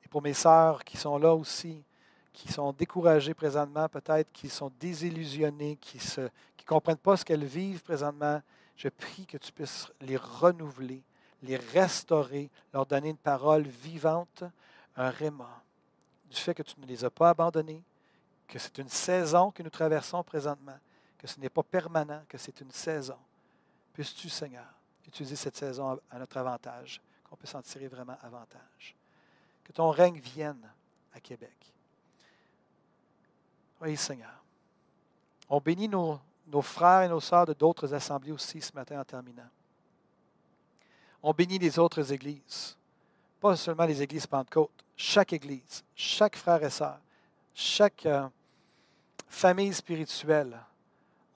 Et pour mes sœurs qui sont là aussi, qui sont découragées présentement, peut-être qui sont désillusionnées, qui ne comprennent pas ce qu'elles vivent présentement, je prie que tu puisses les renouveler, les restaurer, leur donner une parole vivante, un réma du fait que tu ne les as pas abandonnés, que c'est une saison que nous traversons présentement, que ce n'est pas permanent, que c'est une saison. Puisses-tu, Seigneur, utiliser cette saison à notre avantage, qu'on puisse en tirer vraiment avantage? Que ton règne vienne à Québec. Oui, Seigneur. On bénit nos, nos frères et nos sœurs de d'autres assemblées aussi ce matin en terminant. On bénit les autres églises, pas seulement les églises Pentecôte, chaque Église, chaque frère et sœur, chaque euh, famille spirituelle,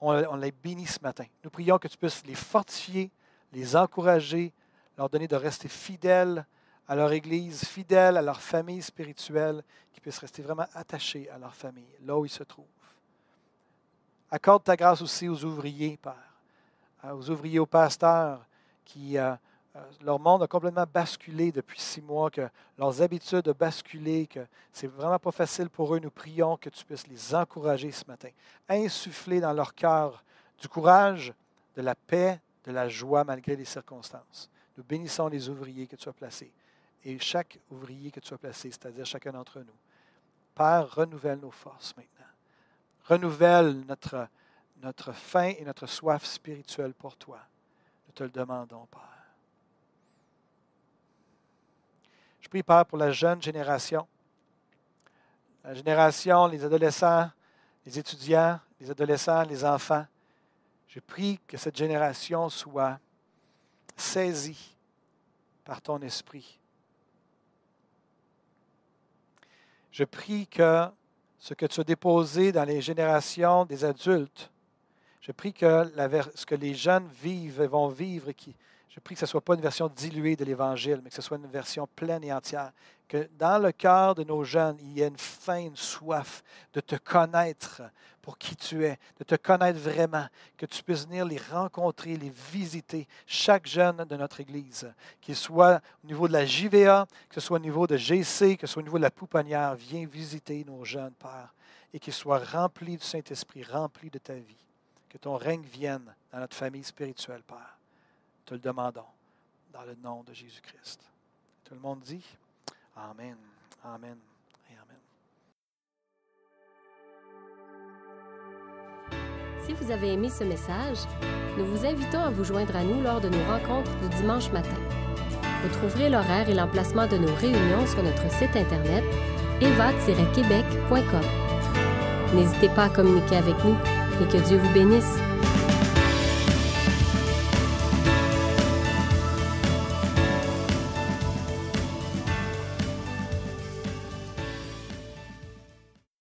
on, les bénit ce matin. Nous prions que tu puisses les fortifier, les encourager, leur donner de rester fidèles à leur Église, fidèles à leur famille spirituelle, qu'ils puissent rester vraiment attachés à leur famille, là où ils se trouvent. Accorde ta grâce aussi aux ouvriers, Père, aux ouvriers, aux pasteurs qui euh, leur monde a complètement basculé depuis six mois, que leurs habitudes ont basculé, que c'est vraiment pas facile pour eux. Nous prions que tu puisses les encourager ce matin, insuffler dans leur cœur du courage, de la paix, de la joie malgré les circonstances. Nous bénissons les ouvriers que tu as placés et chaque ouvrier que tu as placé, c'est-à-dire chacun d'entre nous. Père, renouvelle nos forces maintenant. Renouvelle notre, notre faim et notre soif spirituelle pour toi. Nous te le demandons, Père. Je prie, Père, pour la jeune génération. La génération, les adolescents, les étudiants, les adolescents, les enfants. Je prie que cette génération soit saisie par ton esprit. Je prie que ce que tu as déposé dans les générations des adultes, je prie que ce que les jeunes vivent et vont vivre, je prie que ce ne soit pas une version diluée de l'Évangile, mais que ce soit une version pleine et entière. Que dans le cœur de nos jeunes, il y ait une faim, une soif de te connaître pour qui tu es, de te connaître vraiment, que tu puisses venir les rencontrer, les visiter, chaque jeune de notre Église, qu'il soit au niveau de la JVA, que ce soit au niveau de GC, que ce soit au niveau de la pouponnière, viens visiter nos jeunes, Père. et qu'ils soient remplis du Saint-Esprit, remplis de ta vie. Que ton règne vienne dans notre famille spirituelle, Père. Te le demandons dans le nom de Jésus-Christ. Tout le monde dit Amen, Amen et Amen. Si vous avez aimé ce message, nous vous invitons à vous joindre à nous lors de nos rencontres du dimanche matin. Vous trouverez l'horaire et l'emplacement de nos réunions sur notre site internet eva-québec.com. N'hésitez pas à communiquer avec nous et que Dieu vous bénisse.